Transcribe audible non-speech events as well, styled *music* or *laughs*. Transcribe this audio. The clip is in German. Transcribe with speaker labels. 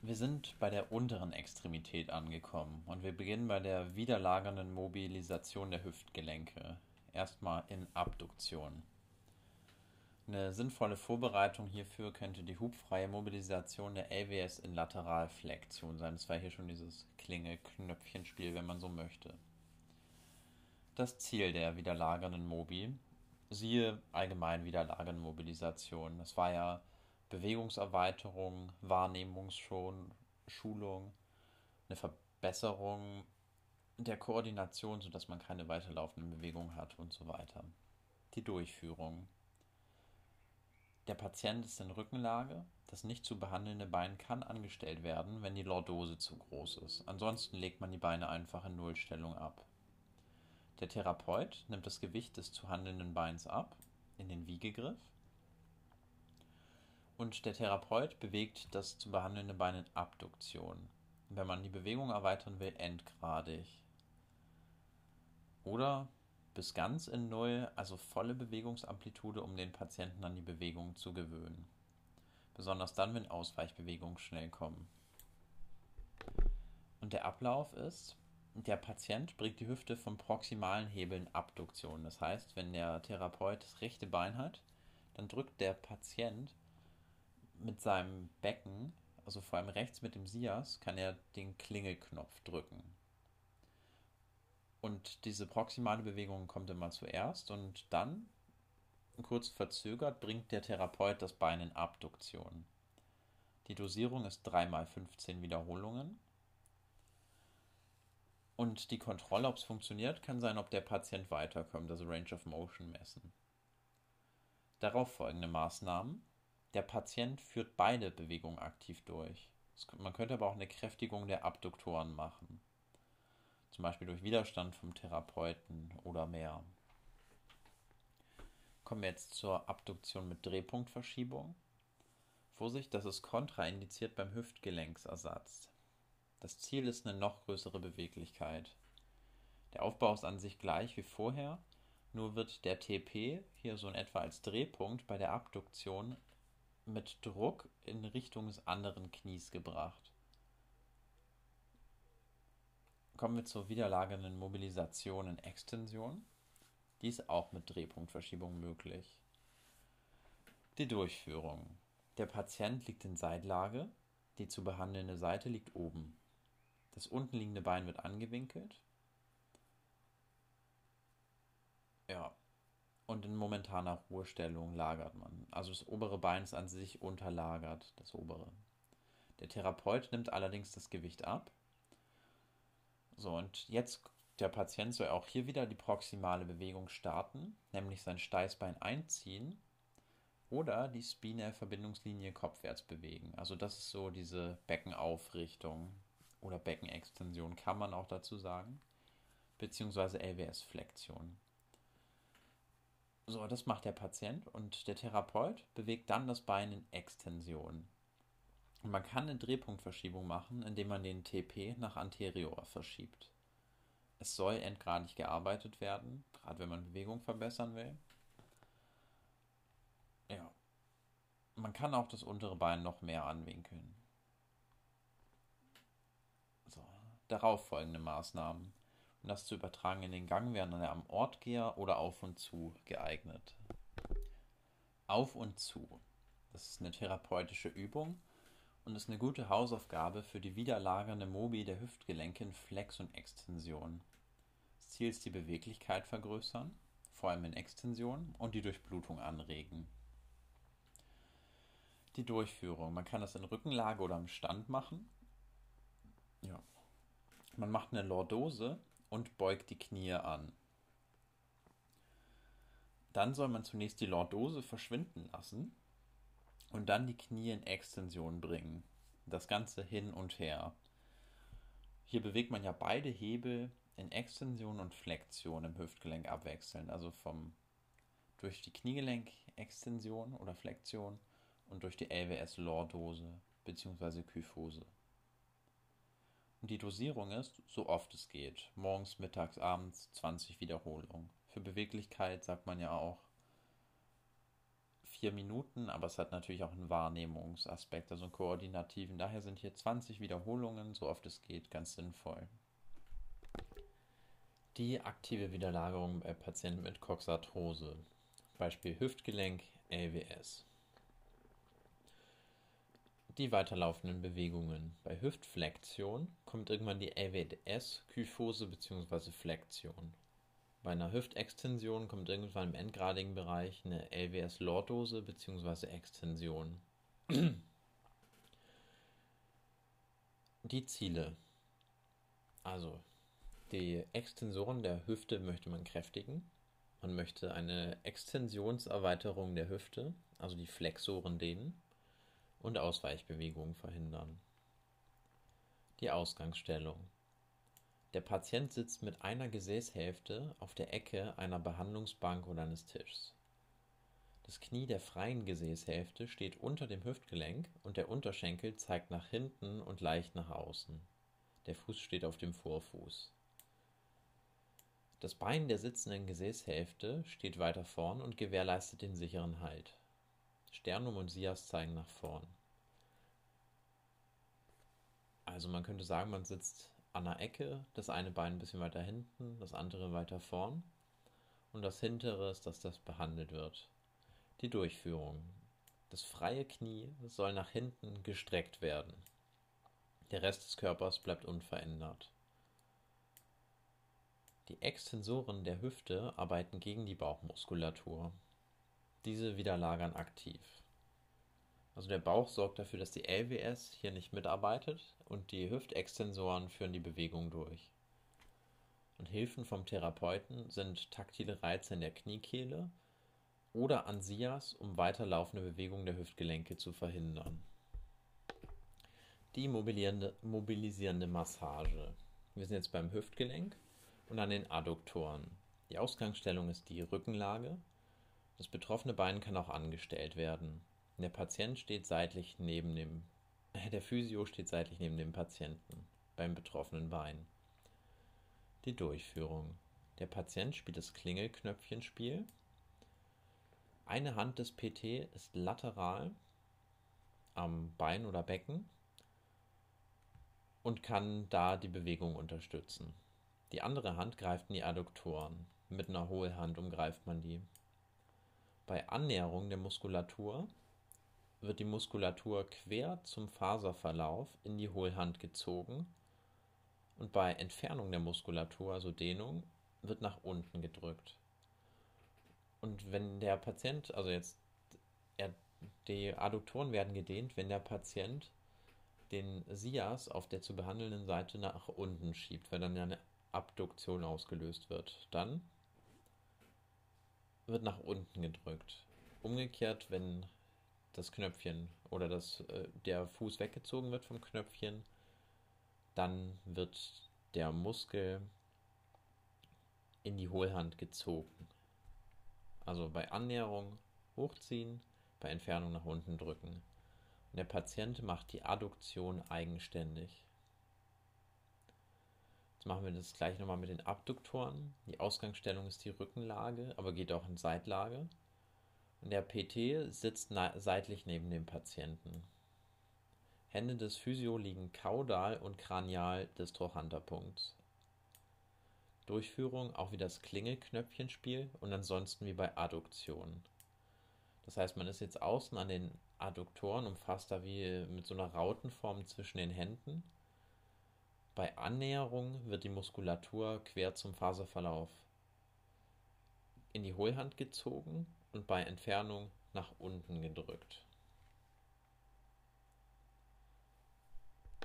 Speaker 1: Wir sind bei der unteren Extremität angekommen und wir beginnen bei der widerlagernden Mobilisation der Hüftgelenke. Erstmal in Abduktion. Eine sinnvolle Vorbereitung hierfür könnte die hubfreie Mobilisation der LWS in Lateralflexion sein. Das war hier schon dieses Klinge-Knöpfchenspiel, wenn man so möchte. Das Ziel der widerlagernden Mobi, siehe allgemein widerlagernden Mobilisation. Das war ja Bewegungserweiterung, Wahrnehmungsschulung, eine Verbesserung der Koordination, sodass man keine weiterlaufenden Bewegungen hat und so weiter. Die Durchführung. Der Patient ist in Rückenlage. Das nicht zu behandelnde Bein kann angestellt werden, wenn die Lordose zu groß ist. Ansonsten legt man die Beine einfach in Nullstellung ab. Der Therapeut nimmt das Gewicht des zu handelnden Beins ab in den Wiegegriff und der Therapeut bewegt das zu behandelnde Bein in Abduktion. Wenn man die Bewegung erweitern will, endgradig. Oder bis ganz in Null, also volle Bewegungsamplitude, um den Patienten an die Bewegung zu gewöhnen. Besonders dann, wenn Ausweichbewegungen schnell kommen. Und der Ablauf ist, der Patient bringt die Hüfte vom proximalen Hebel in Abduktion. Das heißt, wenn der Therapeut das rechte Bein hat, dann drückt der Patient mit seinem Becken, also vor allem rechts mit dem Sias, kann er den Klingelknopf drücken. Und diese proximale Bewegung kommt immer zuerst und dann, kurz verzögert, bringt der Therapeut das Bein in Abduktion. Die Dosierung ist 3 x 15 Wiederholungen. Und die Kontrolle, ob es funktioniert, kann sein, ob der Patient weiterkommt, also Range of Motion messen. Darauf folgende Maßnahmen der Patient führt beide Bewegungen aktiv durch. Man könnte aber auch eine Kräftigung der Abduktoren machen. Zum Beispiel durch Widerstand vom Therapeuten oder mehr. Kommen wir jetzt zur Abduktion mit Drehpunktverschiebung. Vorsicht, das ist kontraindiziert beim Hüftgelenksersatz. Das Ziel ist eine noch größere Beweglichkeit. Der Aufbau ist an sich gleich wie vorher, nur wird der TP hier so in etwa als Drehpunkt bei der Abduktion mit Druck in Richtung des anderen Knies gebracht. Kommen wir zur widerlagernden Mobilisation in Extension. Die ist auch mit Drehpunktverschiebung möglich. Die Durchführung. Der Patient liegt in Seitlage, die zu behandelnde Seite liegt oben. Das unten liegende Bein wird angewinkelt. Ja, und in momentaner Ruhestellung lagert man. Also das obere Bein ist an sich unterlagert, das obere. Der Therapeut nimmt allerdings das Gewicht ab. So, und jetzt der Patient soll auch hier wieder die proximale Bewegung starten, nämlich sein Steißbein einziehen oder die Spine-Verbindungslinie kopfwärts bewegen. Also das ist so diese Beckenaufrichtung oder Beckenextension, kann man auch dazu sagen, beziehungsweise LWS-Flexion. So, das macht der Patient und der Therapeut bewegt dann das Bein in Extension. Und man kann eine Drehpunktverschiebung machen, indem man den TP nach anterior verschiebt. Es soll endgradig gearbeitet werden, gerade wenn man Bewegung verbessern will. Ja. Man kann auch das untere Bein noch mehr anwinkeln. So, darauf folgende Maßnahmen. Um das zu übertragen in den Gang wären dann am Ortgeher oder auf und zu geeignet. Auf und zu. Das ist eine therapeutische Übung und ist eine gute Hausaufgabe für die widerlagernde Mobi der Hüftgelenke in Flex und Extension. Das Ziel ist die Beweglichkeit vergrößern, vor allem in Extension, und die Durchblutung anregen. Die Durchführung. Man kann das in Rückenlage oder im Stand machen. Ja. Man macht eine Lordose und beugt die Knie an. Dann soll man zunächst die Lordose verschwinden lassen und dann die Knie in Extension bringen. Das Ganze hin und her. Hier bewegt man ja beide Hebel in Extension und Flexion im Hüftgelenk abwechselnd, also vom durch die Kniegelenk-Extension oder Flexion und durch die LWS-Lordose bzw. Kyphose. Die Dosierung ist, so oft es geht. Morgens, mittags, abends 20 Wiederholungen. Für Beweglichkeit sagt man ja auch vier Minuten, aber es hat natürlich auch einen Wahrnehmungsaspekt, also einen koordinativen. Daher sind hier 20 Wiederholungen, so oft es geht, ganz sinnvoll. Die aktive Wiederlagerung bei Patienten mit Coxarthrose. Beispiel Hüftgelenk, LWS. Die weiterlaufenden Bewegungen. Bei Hüftflexion kommt irgendwann die LWS, Kyphose bzw. Flexion. Bei einer Hüftextension kommt irgendwann im endgradigen Bereich eine LWS-Lordose bzw. Extension. Die Ziele. Also, die Extensoren der Hüfte möchte man kräftigen. Man möchte eine Extensionserweiterung der Hüfte, also die Flexoren dehnen und Ausweichbewegungen verhindern. Die Ausgangsstellung. Der Patient sitzt mit einer Gesäßhälfte auf der Ecke einer Behandlungsbank oder eines Tischs. Das Knie der freien Gesäßhälfte steht unter dem Hüftgelenk und der Unterschenkel zeigt nach hinten und leicht nach außen. Der Fuß steht auf dem Vorfuß. Das Bein der sitzenden Gesäßhälfte steht weiter vorn und gewährleistet den sicheren Halt. Sternum und Sias zeigen nach vorn. Also man könnte sagen, man sitzt an der Ecke, das eine Bein ein bisschen weiter hinten, das andere weiter vorn. Und das hintere ist, dass das behandelt wird. Die Durchführung. Das freie Knie soll nach hinten gestreckt werden. Der Rest des Körpers bleibt unverändert. Die Extensoren der Hüfte arbeiten gegen die Bauchmuskulatur. Diese widerlagern aktiv. Also der Bauch sorgt dafür, dass die LWS hier nicht mitarbeitet und die Hüftextensoren führen die Bewegung durch. Und Hilfen vom Therapeuten sind taktile Reize in der Kniekehle oder Ansias, um weiterlaufende Bewegungen der Hüftgelenke zu verhindern. Die mobilisierende Massage. Wir sind jetzt beim Hüftgelenk und an den Adduktoren. Die Ausgangsstellung ist die Rückenlage. Das betroffene Bein kann auch angestellt werden. Der Patient steht seitlich neben dem, *laughs* der Physio steht seitlich neben dem Patienten beim betroffenen Bein. Die Durchführung. Der Patient spielt das Klingelknöpfchenspiel. Eine Hand des PT ist lateral am Bein oder Becken und kann da die Bewegung unterstützen. Die andere Hand greift in die Adduktoren. Mit einer Hohlhand umgreift man die. Bei Annäherung der Muskulatur wird die Muskulatur quer zum Faserverlauf in die Hohlhand gezogen und bei Entfernung der Muskulatur, also Dehnung, wird nach unten gedrückt. Und wenn der Patient, also jetzt, er, die Adduktoren werden gedehnt, wenn der Patient den Sias auf der zu behandelnden Seite nach unten schiebt, weil dann ja eine Abduktion ausgelöst wird. Dann wird nach unten gedrückt. Umgekehrt, wenn das Knöpfchen oder das, äh, der Fuß weggezogen wird vom Knöpfchen, dann wird der Muskel in die Hohlhand gezogen. Also bei Annäherung hochziehen, bei Entfernung nach unten drücken. Und der Patient macht die Adduktion eigenständig. Jetzt machen wir das gleich nochmal mit den Abduktoren. Die Ausgangsstellung ist die Rückenlage, aber geht auch in Seitlage. Und der PT sitzt seitlich neben dem Patienten. Hände des Physio liegen kaudal und kranial des Trochanterpunkts. Durchführung auch wie das Klingelknöpfchenspiel und ansonsten wie bei Adduktion. Das heißt, man ist jetzt außen an den Adduktoren, umfasst da wie mit so einer Rautenform zwischen den Händen. Bei Annäherung wird die Muskulatur quer zum Faserverlauf in die Hohlhand gezogen und bei Entfernung nach unten gedrückt.